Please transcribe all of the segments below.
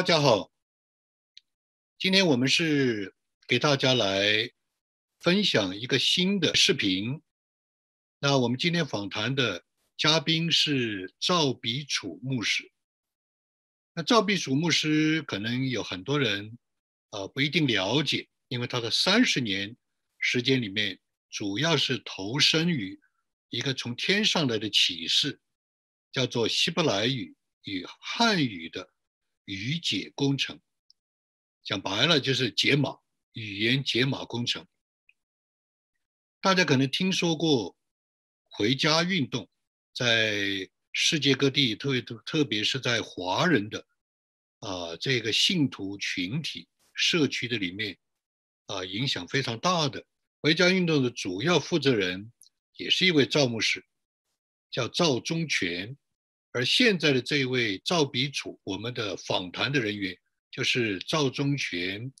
大家好，今天我们是给大家来分享一个新的视频。那我们今天访谈的嘉宾是赵比楚牧师。那赵比楚牧师可能有很多人呃不一定了解，因为他的三十年时间里面，主要是投身于一个从天上来的启示，叫做希伯来语与汉语的。语解工程，讲白了就是解码，语言解码工程。大家可能听说过回家运动，在世界各地，特别特特别是在华人的啊这个信徒群体社区的里面啊，影响非常大的。回家运动的主要负责人也是一位赵牧师，叫赵忠全。而现在的这位赵比楚，我们的访谈的人员就是赵忠全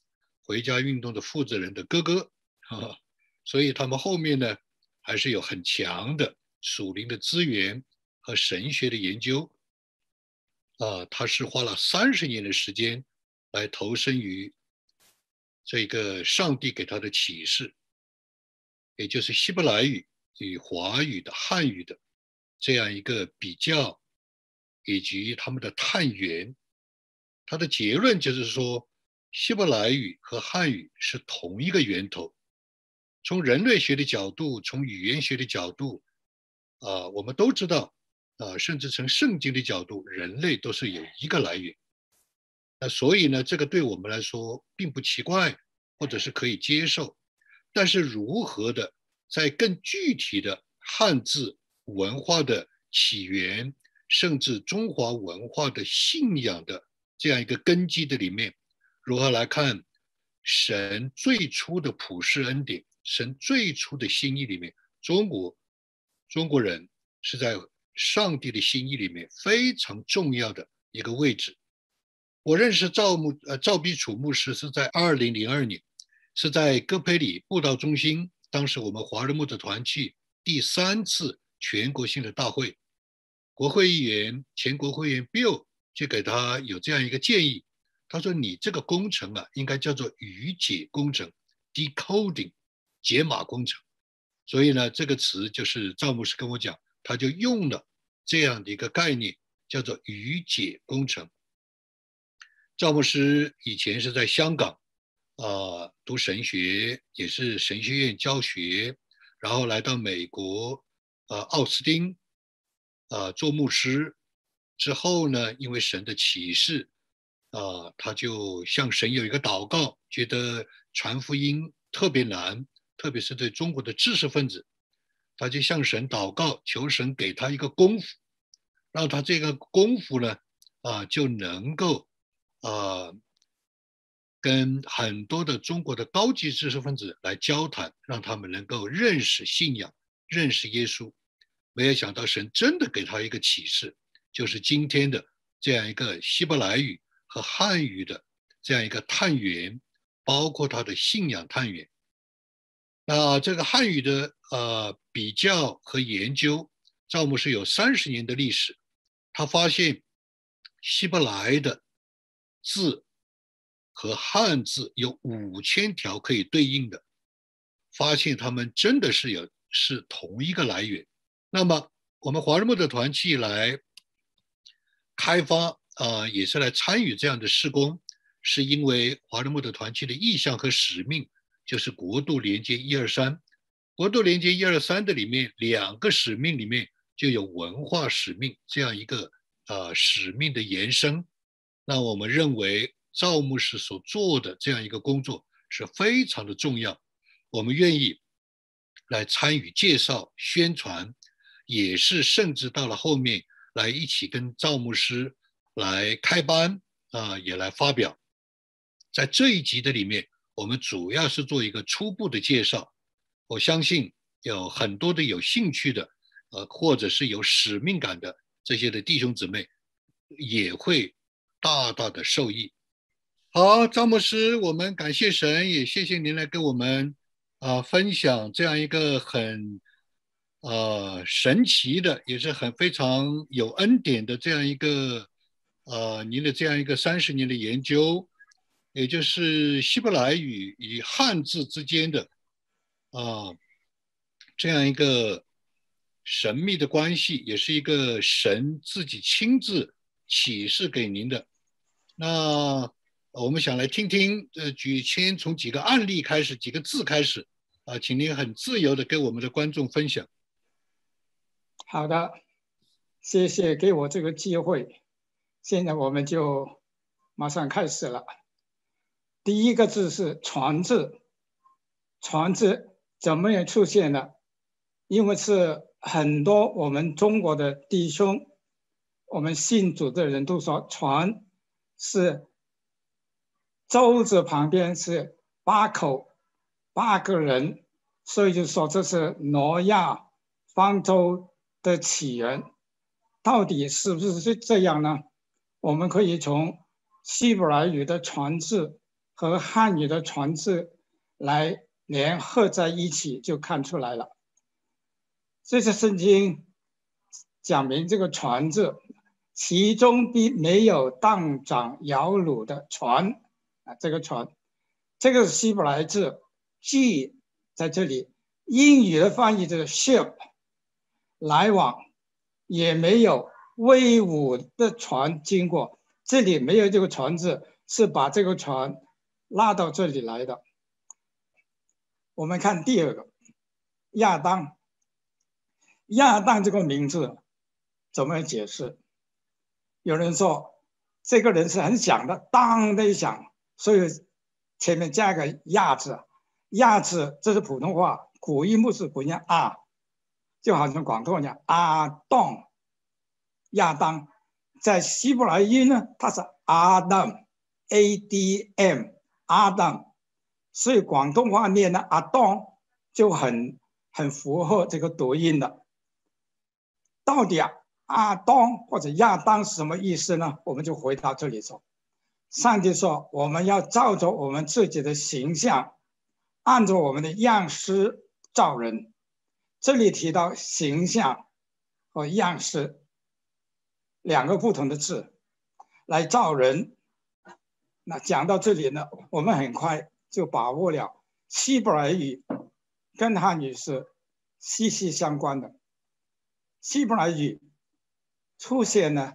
回家运动的负责人的哥哥，哈啊，所以他们后面呢还是有很强的属灵的资源和神学的研究，啊，他是花了三十年的时间来投身于这个上帝给他的启示，也就是希伯来语与华语的汉语的这样一个比较。以及他们的探源，他的结论就是说，希伯来语和汉语是同一个源头。从人类学的角度，从语言学的角度，啊，我们都知道，啊，甚至从圣经的角度，人类都是有一个来源。那所以呢，这个对我们来说并不奇怪，或者是可以接受。但是如何的在更具体的汉字文化的起源？甚至中华文化的信仰的这样一个根基的里面，如何来看神最初的普世恩典，神最初的心意里面，中国中国人是在上帝的心意里面非常重要的一个位置。我认识赵牧呃赵必楚牧师是在二零零二年，是在戈培里布道中心，当时我们华人牧者团去第三次全国性的大会。国会议员、前国会议员 Bill 就给他有这样一个建议，他说：“你这个工程啊，应该叫做语解工程 （decoding） 解码工程。”所以呢，这个词就是赵牧师跟我讲，他就用了这样的一个概念，叫做语解工程。赵牧师以前是在香港啊读神学，也是神学院教学，然后来到美国啊奥斯汀。啊，做牧师之后呢，因为神的启示，啊，他就向神有一个祷告，觉得传福音特别难，特别是对中国的知识分子，他就向神祷告，求神给他一个功夫，让他这个功夫呢，啊，就能够啊，跟很多的中国的高级知识分子来交谈，让他们能够认识信仰，认识耶稣。没有想到神真的给他一个启示，就是今天的这样一个希伯来语和汉语的这样一个探源，包括他的信仰探源。那这个汉语的呃比较和研究，赵牧师有三十年的历史，他发现希伯来的字和汉字有五千条可以对应的，发现他们真的是有是同一个来源。那么，我们华人牧者团契来开发啊，也是来参与这样的施工，是因为华人牧者团契的意向和使命，就是国度连接一二三。国度连接一二三的里面，两个使命里面就有文化使命这样一个啊使命的延伸。那我们认为赵牧师所做的这样一个工作是非常的重要，我们愿意来参与介绍宣传。也是，甚至到了后面来一起跟赵牧师来开班啊，也来发表。在这一集的里面，我们主要是做一个初步的介绍。我相信有很多的有兴趣的，呃，或者是有使命感的这些的弟兄姊妹，也会大大的受益。好，赵牧师，我们感谢神，也谢谢您来跟我们啊分享这样一个很。呃，神奇的也是很非常有恩典的这样一个呃您的这样一个三十年的研究，也就是希伯来语与汉字之间的啊这样一个神秘的关系，也是一个神自己亲自启示给您的。那我们想来听听，呃，举先从几个案例开始，几个字开始，啊，请您很自由的跟我们的观众分享。好的，谢谢给我这个机会。现在我们就马上开始了。第一个字是“传”字，“传”字怎么也出现了？因为是很多我们中国的弟兄，我们信主的人都说“传”是。舟子旁边是八口，八个人，所以就说这是挪亚方舟的起源。到底是不是是这样呢？我们可以从希伯来语的“传”字和汉语的“传”字来联合在一起，就看出来了。这些圣经讲明这个“船”字，其中并没有荡桨摇橹的船。啊这个船，这个是希伯来字，G 在这里。英语的翻译就是 ship，来往，也没有威武的船经过。这里没有这个船字，是把这个船拉到这里来的。我们看第二个，亚当。亚当这个名字怎么解释？有人说，这个人是很响的，当的一响。所以前面加个“亚”字，“亚”字这是普通话，古音不是不念啊，就好像广东话讲阿当，亚当，在希伯来语呢，它是阿当，A D M，阿当，所以广东话念的阿当就很很符合这个读音的。到底啊，阿当或者亚当是什么意思呢？我们就回到这里说。上帝说：“我们要照着我们自己的形象，按照我们的样式造人。”这里提到“形象”和“样式”两个不同的字来造人。那讲到这里呢，我们很快就把握了希伯来语跟汉语是息息相关的。希伯来语出现呢。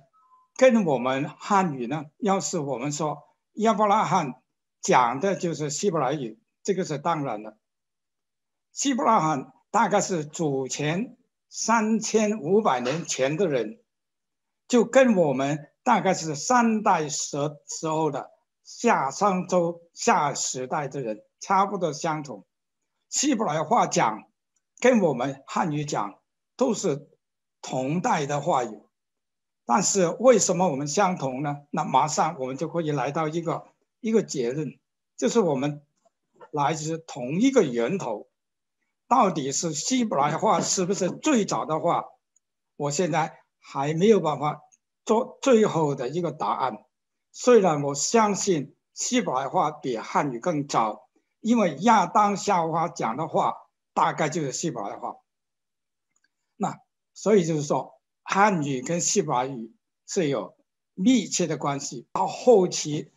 跟我们汉语呢，要是我们说亚伯拉罕讲的就是希伯来语，这个是当然的。希伯拉罕大概是祖前三千五百年前的人，就跟我们大概是三代时时候的夏商周夏时代的人差不多相同。希伯来话讲跟我们汉语讲都是同代的话语。但是为什么我们相同呢？那马上我们就可以来到一个一个结论，就是我们来自同一个源头。到底是希伯来话是不是最早的话？我现在还没有办法做最后的一个答案。虽然我相信希伯来话比汉语更早，因为亚当夏娃讲的话大概就是希伯来话。那所以就是说。汉语跟希伯来语是有密切的关系。到后期，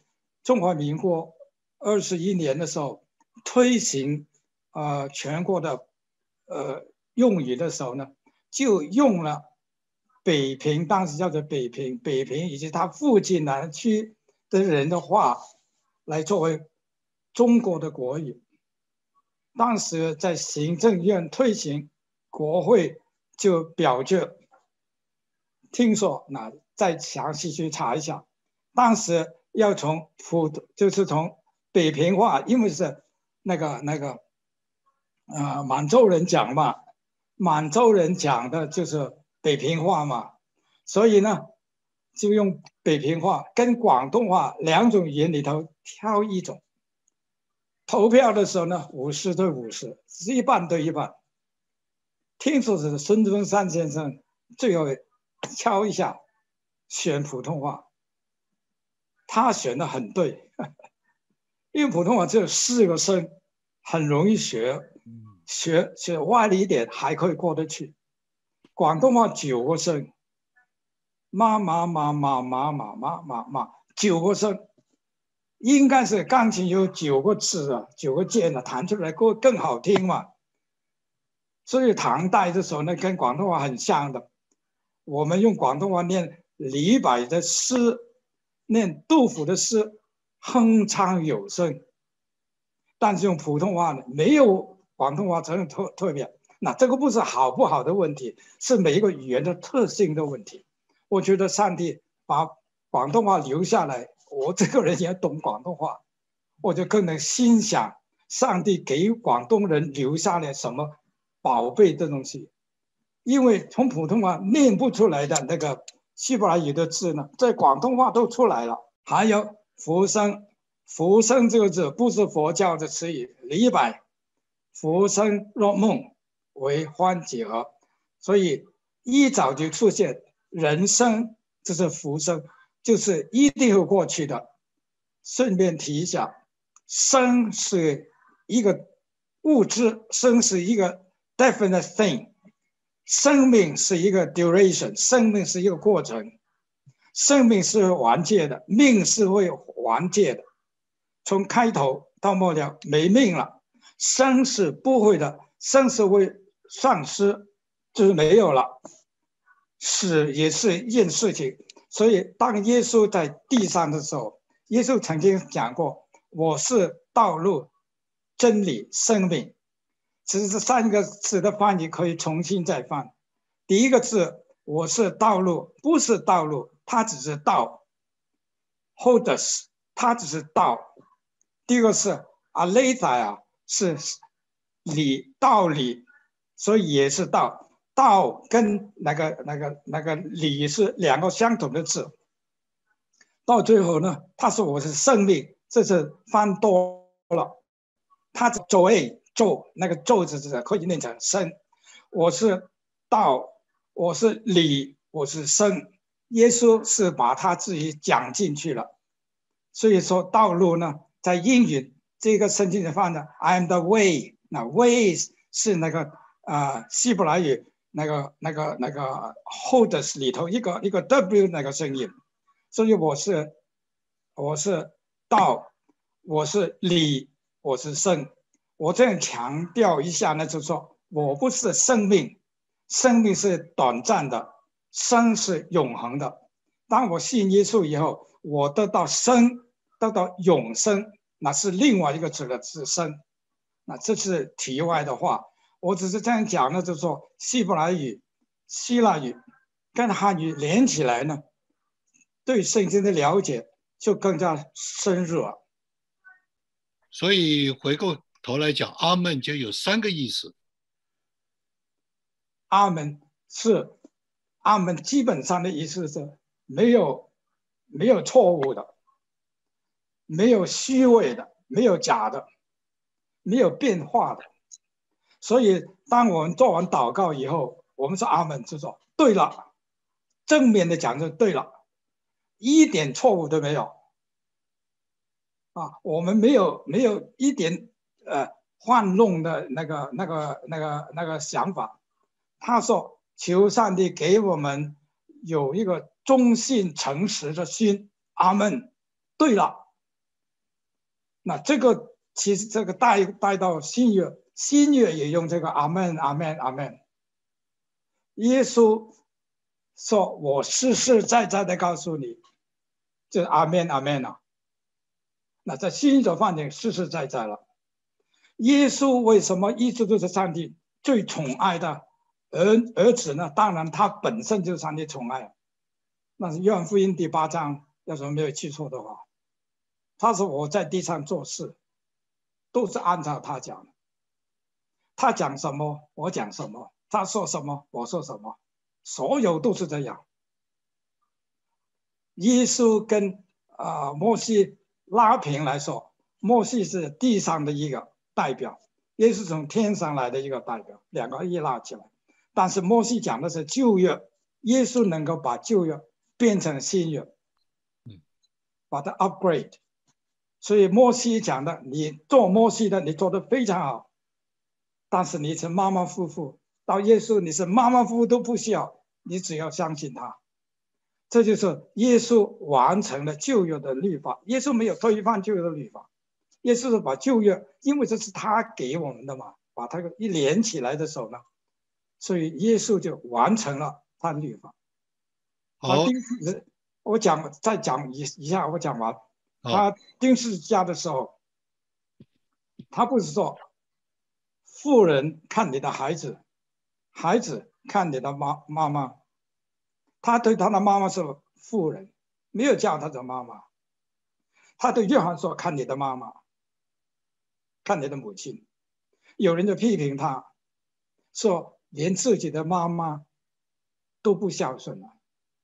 中华民国二十一年的时候推行呃全国的呃用语的时候呢，就用了北平当时叫做北平，北平以及它附近南区的人的话来作为中国的国语。当时在行政院推行，国会就表决。听说那再详细去查一下，当时要从普就是从北平话，因为是那个那个啊满洲人讲嘛，满洲人讲的就是北平话嘛，所以呢就用北平话跟广东话两种语言里头挑一种。投票的时候呢，五十对五十，是一半对一半。听说是孙中山先生最后。敲一下，选普通话，他选的很对，因为普通话只有四个声，很容易学，学学歪了一点还可以过得去。广东话九个声，妈妈妈妈妈妈妈妈妈九个声，应该是钢琴有九个字啊，九个键啊，弹出来更更好听嘛。所以唐代的时候呢，跟广东话很像的。我们用广东话念李白的诗，念杜甫的诗，哼唱有声。但是用普通话呢，没有广东话这种特特别。那这个不是好不好的问题，是每一个语言的特性的问题。我觉得上帝把广东话留下来，我这个人也懂广东话，我就更能心想，上帝给广东人留下了什么。宝贝的东西，因为从普通话念不出来的那个希伯来语的字呢，在广东话都出来了。还有“浮生”，“浮生”这个字不是佛教的词语。李白“浮生若梦，为欢几何”，所以一早就出现人生，这是浮生，就是一定会过去的。顺便提一下，生是一个物质，生是一个。Definite thing，生命是一个 duration，生命是一个过程，生命是完结的，命是会完结的，从开头到末了没命了。生是不会的，生是会丧失，就是没有了。死也是一件事情，所以当耶稣在地上的时候，耶稣曾经讲过：“我是道路、真理、生命。”其实这三个字的翻译可以重新再翻。第一个字“我是道路”，不是道路，它只是道。h o l d e s 它只是道。第二个是 “Aleta” 啊，是理道理，所以也是道。道跟那个那个那个理是两个相同的字。到最后呢，他说我是生命，这是翻多了。他是 Joy。咒那个咒字字可以念成生，我是道，我是理，我是生。耶稣是把他自己讲进去了，所以说道路呢，在英语这个圣经里放的。I am the way，那 way 是那个啊希伯来语那个那个那个 holds 里头一个一个 w 那个声音，所以我是我是道，我是理，我是生。我这样强调一下呢，就是说我不是生命，生命是短暂的，生是永恒的。当我信耶稣以后，我得到生，得到永生，那是另外一个字的自身。那这是题外的话，我只是这样讲呢，就是说希伯来语、希腊语跟汉语连起来呢，对圣经的了解就更加深入了。所以回过。头来讲，阿门就有三个意思。阿门是阿门，基本上的意思是没有没有错误的，没有虚伪的，没有假的，没有变化的。所以，当我们做完祷告以后，我们说阿门，就说对了，正面的讲就对了，一点错误都没有。啊，我们没有没有一点。呃，幻弄的那个、那个、那个、那个想法，他说：“求上帝给我们有一个忠信诚实的心。”阿门。对了，那这个其实这个带带到新约，新约也用这个阿门、阿门、阿门。耶稣说：“我实实在在的告诉你，就是阿门、阿门啊。”那在新约方面实实在在了。耶稣为什么一直都是上帝最宠爱的儿儿子呢？当然，他本身就是上帝宠爱。那是约翰福音第八章，要是没有记错的话，他说我在地上做事，都是按照他讲的。他讲什么，我讲什么；他说什么，我说什么，所有都是这样。耶稣跟啊摩西拉平来说，摩西是地上的一个。代表耶稣从天上来的一个代表，两个一拉起来。但是摩西讲的是旧约，耶稣能够把旧约变成新约，嗯，把它 upgrade。所以摩西讲的，你做摩西的，你做的非常好。但是你是马马虎虎，到耶稣你是马马虎虎都不需要，你只要相信他。这就是耶稣完成了旧约的律法。耶稣没有推翻旧约的律法，耶稣是把旧约，因为这是他给我们的嘛，把它一连起来的时候呢，所以耶稣就完成了他律法。好，我讲再讲一一下，我讲完。他钉十字架的时候，他不是说富人看你的孩子，孩子看你的妈妈妈。他对他的妈妈是富人，没有叫他的妈妈。他对约翰说：“看你的妈妈，看你的母亲。”有人就批评他，说连自己的妈妈都不孝顺了。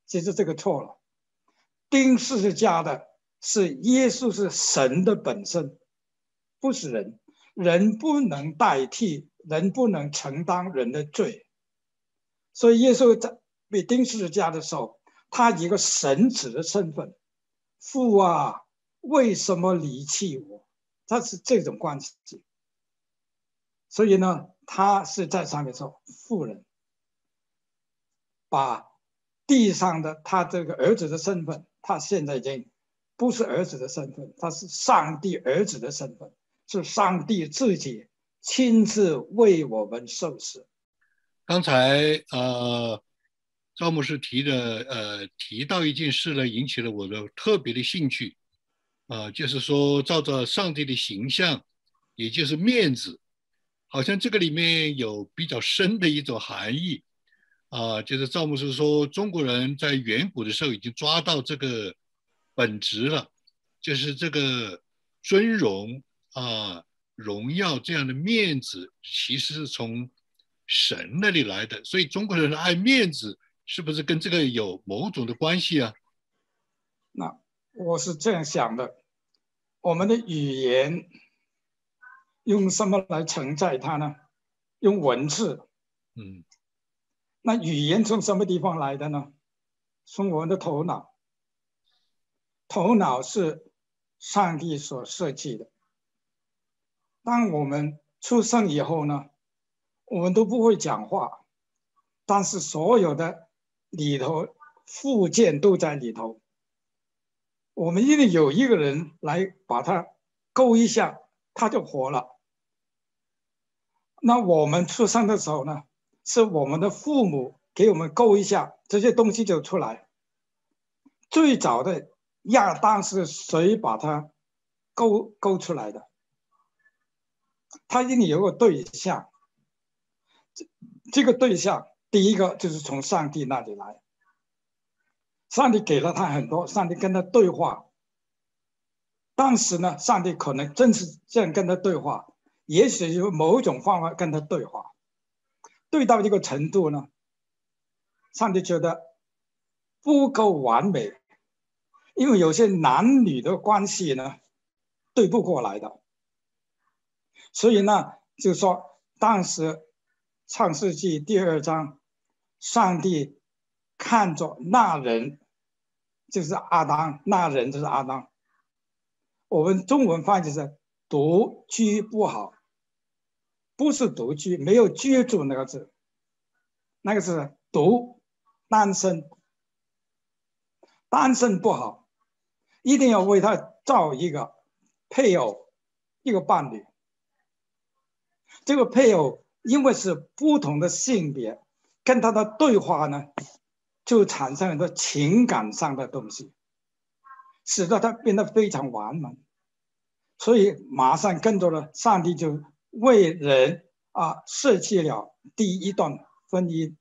其实这个错了。钉十字架的是耶稣，是神的本身，不是人。人不能代替，人不能承担人的罪。所以耶稣在。被钉十字架的时候，他一个神子的身份，父啊，为什么离弃我？他是这种关系。所以呢，他是在上面说，富人把地上的他这个儿子的身份，他现在已经不是儿子的身份，他是上帝儿子的身份，是上帝自己亲自为我们受死。刚才呃。赵牧师提的，呃，提到一件事呢，引起了我的特别的兴趣，啊，就是说，照着上帝的形象，也就是面子，好像这个里面有比较深的一种含义，啊，就是赵牧师说，中国人在远古的时候已经抓到这个本质了，就是这个尊荣啊、荣耀这样的面子，其实是从神那里来的，所以中国人爱面子。是不是跟这个有某种的关系啊？那我是这样想的，我们的语言用什么来承载它呢？用文字。嗯。那语言从什么地方来的呢？从我们的头脑。头脑是上帝所设计的。当我们出生以后呢，我们都不会讲话，但是所有的。里头附件都在里头，我们一定有一个人来把它勾一下，它就活了。那我们出生的时候呢，是我们的父母给我们勾一下，这些东西就出来。最早的亚当是谁把它勾勾出来的？他一定有个对象，这这个对象。第一个就是从上帝那里来，上帝给了他很多，上帝跟他对话。当时呢，上帝可能正是这样跟他对话，也许有某种方法跟他对话，对到一个程度呢，上帝觉得不够完美，因为有些男女的关系呢对不过来的，所以呢，就说当时创世纪第二章。上帝看着那人，就是阿当，那人就是阿当。我们中文翻译是“独居不好”，不是独居，没有居住那个字，那个是独，单身，单身不好，一定要为他造一个配偶，一个伴侣。这个配偶因为是不同的性别。跟他的对话呢，就产生很多情感上的东西，使得他变得非常完美。所以马上跟着了，上帝就为人啊设计了第一段婚姻。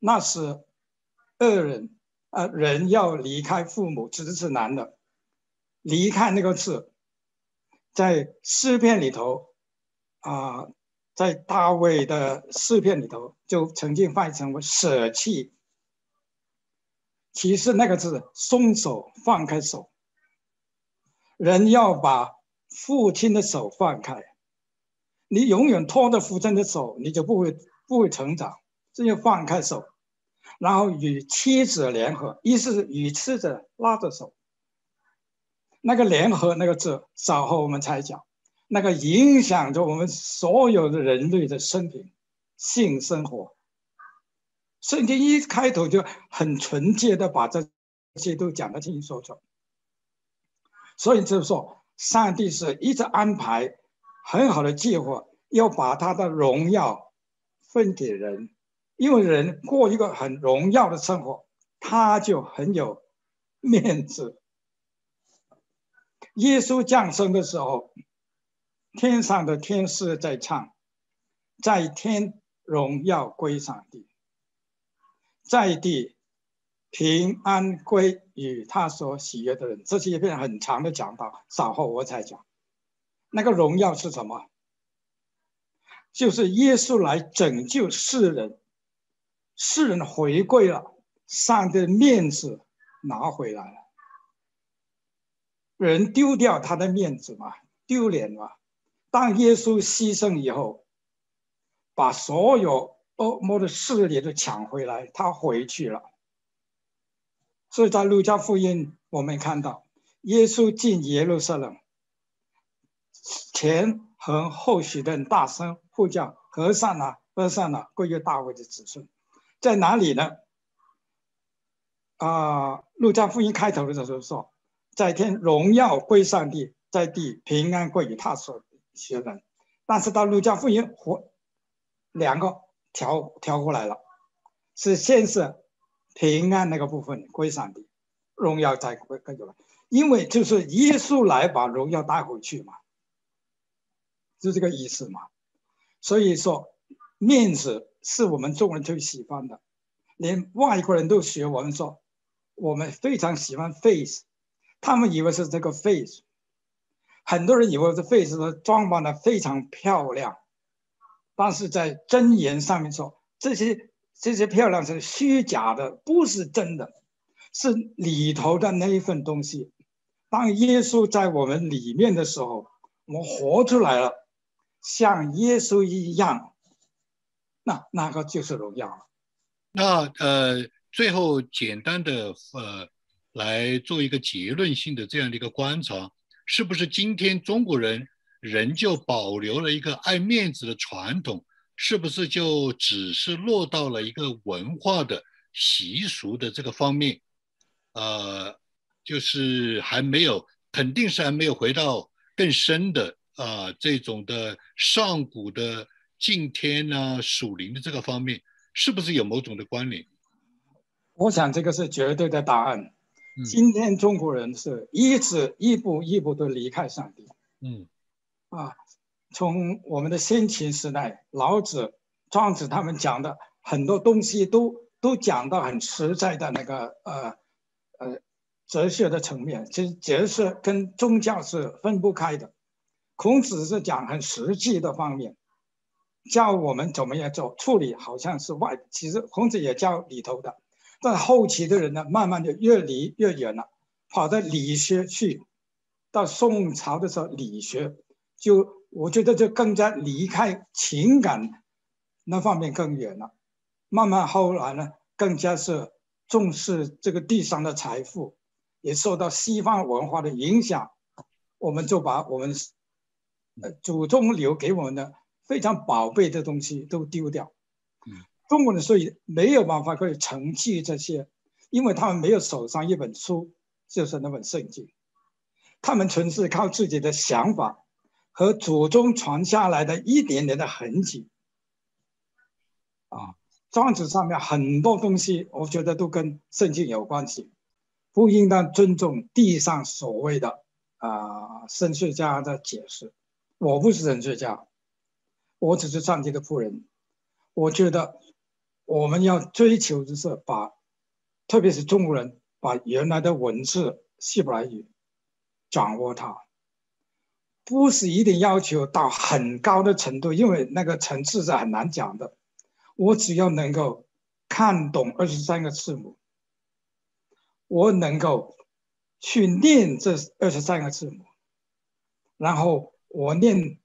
那是二人啊，人要离开父母，指的是男的。离开那个字，在诗篇里头啊。在大卫的诗篇里头，就曾经翻译成为舍弃。其实那个字松手放开手，人要把父亲的手放开。你永远拖着父亲的手，你就不会不会成长。这要放开手，然后与妻子联合，一是与妻子拉着手。那个联合那个字，稍后我们才讲。那个影响着我们所有的人类的生平、性生活。圣经一开头就很纯洁的把这些都讲得清清楚楚。所以就是说，上帝是一直安排很好的计划，要把他的荣耀分给人，因为人过一个很荣耀的生活，他就很有面子。耶稣降生的时候，天上的天使在唱，在天荣耀归上帝，在地平安归与他所喜悦的人。这是一篇很长的讲道，稍后我再讲。那个荣耀是什么？就是耶稣来拯救世人，世人回归了，上帝的面子拿回来了。人丢掉他的面子嘛，丢脸嘛。当耶稣牺牲以后，把所有恶魔的势力都抢回来，他回去了。所以在路加福音，我们看到耶稣进耶路撒冷，前和后许的大声呼叫：“和善呐，和善呐，归于大卫的子孙。”在哪里呢？啊，路加福音开头的时候说。在天荣耀归上帝，在地平安归于他所学人。但是到路加福音，和两个调调过来了，是先是平安那个部分归上帝，荣耀再归归过来，因为就是耶稣来把荣耀带回去嘛，就这个意思嘛。所以说，面子是我们中国人最喜欢的，连外国人都学我们说，我们非常喜欢 face。他们以为是这个 face，很多人以为这 face 装扮的非常漂亮，但是在真言上面说，这些这些漂亮是虚假的，不是真的，是里头的那一份东西。当耶稣在我们里面的时候，我们活出来了，像耶稣一样，那那个就是荣耀。那呃，最后简单的呃。来做一个结论性的这样的一个观察，是不是今天中国人仍旧保留了一个爱面子的传统？是不是就只是落到了一个文化的习俗的这个方面？呃，就是还没有，肯定是还没有回到更深的啊这种的上古的敬天啊属灵的这个方面，是不是有某种的关联？我想这个是绝对的答案。今天中国人是一直一步一步的离开上帝。嗯，啊，从我们的先秦时代，老子、庄子他们讲的很多东西都都讲到很实在的那个呃呃哲学的层面。其实哲学跟宗教是分不开的。孔子是讲很实际的方面，教我们怎么样做处理，好像是外。其实孔子也教里头的。但后期的人呢，慢慢就越离越远了，跑到理学去。到宋朝的时候，理学就我觉得就更加离开情感那方面更远了。慢慢后来呢，更加是重视这个地上的财富，也受到西方文化的影响，我们就把我们呃祖宗留给我们的非常宝贝的东西都丢掉。中国人所以没有办法可以承继这些，因为他们没有手上一本书，就是那本圣经，他们纯是靠自己的想法和祖宗传下来的一点点的痕迹。啊，庄子上面很多东西，我觉得都跟圣经有关系，不应当尊重地上所谓的啊神学家的解释。我不是神学家，我只是上帝的仆人，我觉得。我们要追求的是把，特别是中国人把原来的文字希伯来语掌握它，不是一定要求到很高的程度，因为那个层次是很难讲的。我只要能够看懂二十三个字母，我能够去念这二十三个字母，然后我念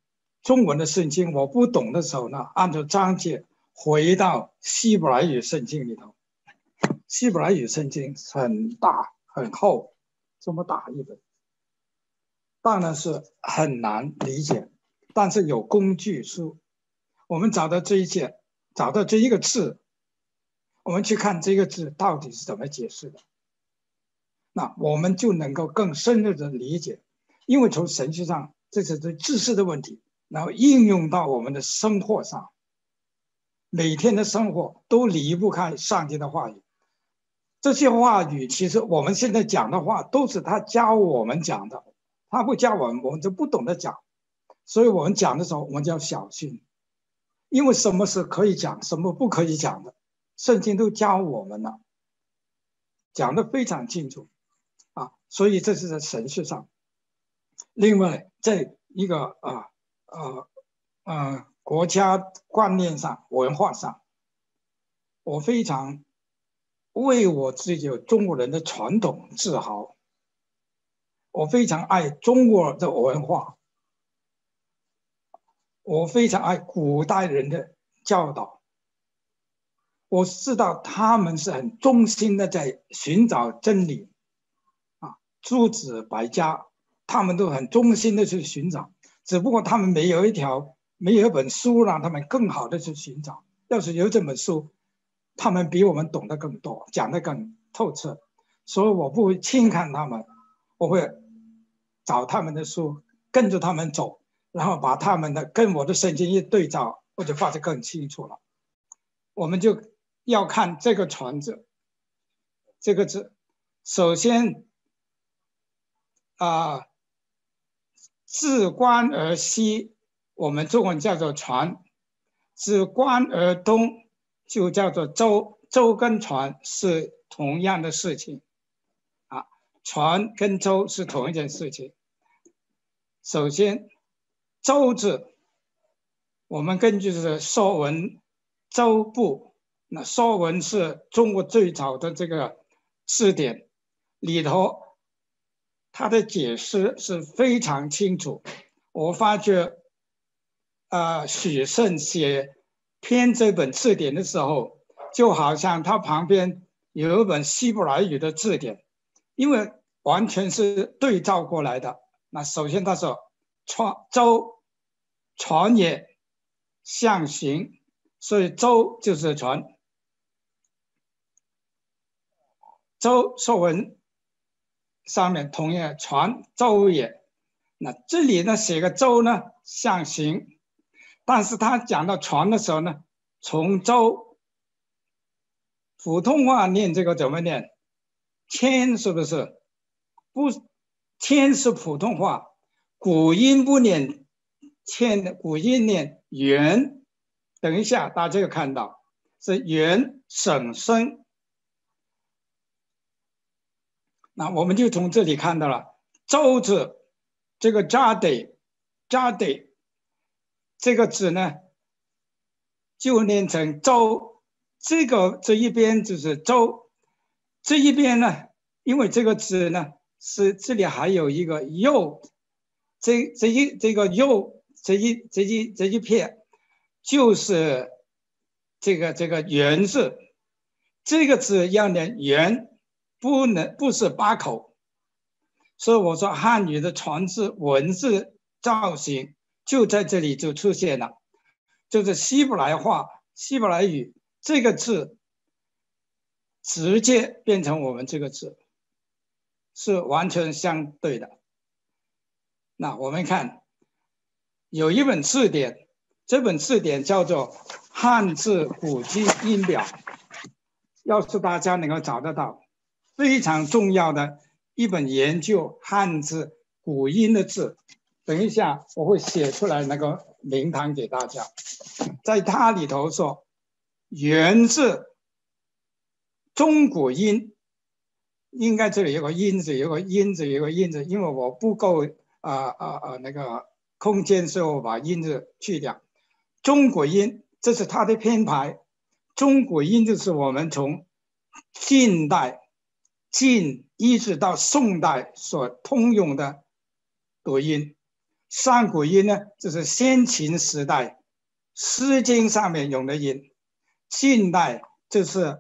中文的圣经，我不懂的时候呢，按照章节。回到希伯来语圣经里头，希伯来语圣经很大很厚，这么大一本，当然是很难理解。但是有工具书，我们找到这一节，找到这一个字，我们去看这个字到底是怎么解释的，那我们就能够更深入的理解。因为从神学上，这是对知识的问题，然后应用到我们的生活上，每天的生活都离不开上帝的话语。这些话语其实我们现在讲的话，都是他教我们讲的，他不教我们，我们就不懂得讲。所以我们讲的时候，我们就要小心，因为什么是可以讲，什么不可以讲的，圣经都教我们了，讲的非常清楚啊。所以这是在神学上。另外，在一个啊啊啊国家观念上、文化上，我非常为我自己中国人的传统自豪，我非常爱中国的文化。我非常爱古代人的教导，我知道他们是很忠心的在寻找真理，啊，诸子百家，他们都很忠心的去寻找，只不过他们没有一条，没有一本书让他们更好的去寻找。要是有这本书，他们比我们懂得更多，讲得更透彻，所以我不会轻看他们，我会找他们的书，跟着他们走。然后把他们的跟我的圣经一对照，我就发现更清楚了。我们就要看这个“传”字，这个字，首先啊，自关而西，我们中文叫做“船”；自关而东，就叫做“舟。舟跟船是同样的事情，啊，船跟舟是同一件事情。首先。舟字，我们根据是《说文》周部，那《说文》是中国最早的这个字典里头，他的解释是非常清楚。我发觉，啊，许慎写编这本字典的时候，就好像他旁边有一本希伯来语的字典，因为完全是对照过来的。那首先他说：“创周。”船也象形，所以舟就是船。舟说文上面同样船舟也，那这里呢写个舟呢象形，但是他讲到船的时候呢，从舟普通话念这个怎么念？天是不是？不，天是普通话，古音不念。欠的古音念元，等一下大家就看到是元省声。那我们就从这里看到了周字这个扎得扎得这个字呢，就念成周。这个这一边就是周，这一边呢，因为这个字呢是这里还有一个右，这这一这个右。这一这一这一片，就是这个这个“元”字，这个字要念“元”，不能不是八口，所以我说汉语的传字文字造型就在这里就出现了，就是希伯来话、希伯来语这个字直接变成我们这个字，是完全相对的。那我们看。有一本字典，这本字典叫做《汉字古今音表》，要是大家能够找得到，非常重要的一本研究汉字古音的字。等一下我会写出来那个名堂给大家，在它里头说“元”字中古音，应该这里有个“音”字，有个“音”字，有个“音”字，因为我不够啊啊啊那个。空间时候把音字去掉，中国音这是它的编排。中国音就是我们从近代晋一直到宋代所通用的读音。上古音呢，就是先秦时代《诗经》上面用的音。近代就是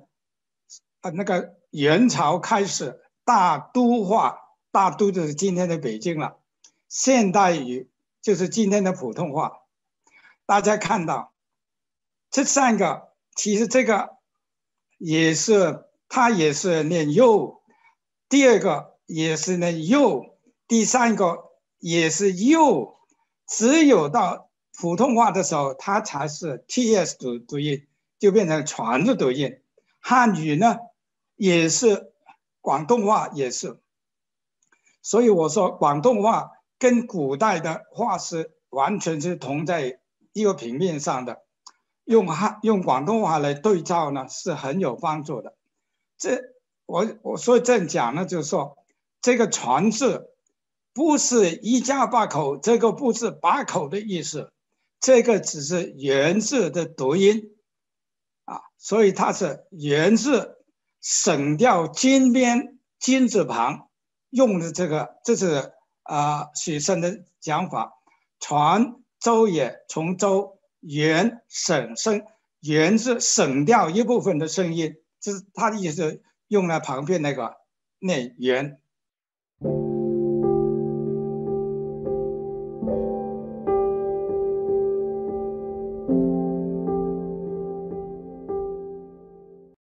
啊那个元朝开始大都化，大都就是今天的北京了。现代语。就是今天的普通话，大家看到这三个，其实这个也是它也是念又，第二个也是念又，第三个也是又，只有到普通话的时候，它才是 ts 读读音，就变成传的读音。汉语呢，也是广东话也是，所以我说广东话跟古代的话是完全是同在一个平面上的。用汉用广东话来对照呢，是很有帮助的。这我我所以这样讲呢，就是说这个“传”字不是一家八口，这个不是八口的意思，这个只是原字的读音啊，所以它是原字省掉金边金字旁用的这个，这是啊许慎的讲法，“传”周也从周。元省声，元是省掉一部分的声音，就是他的意思，用了旁边那个那圆。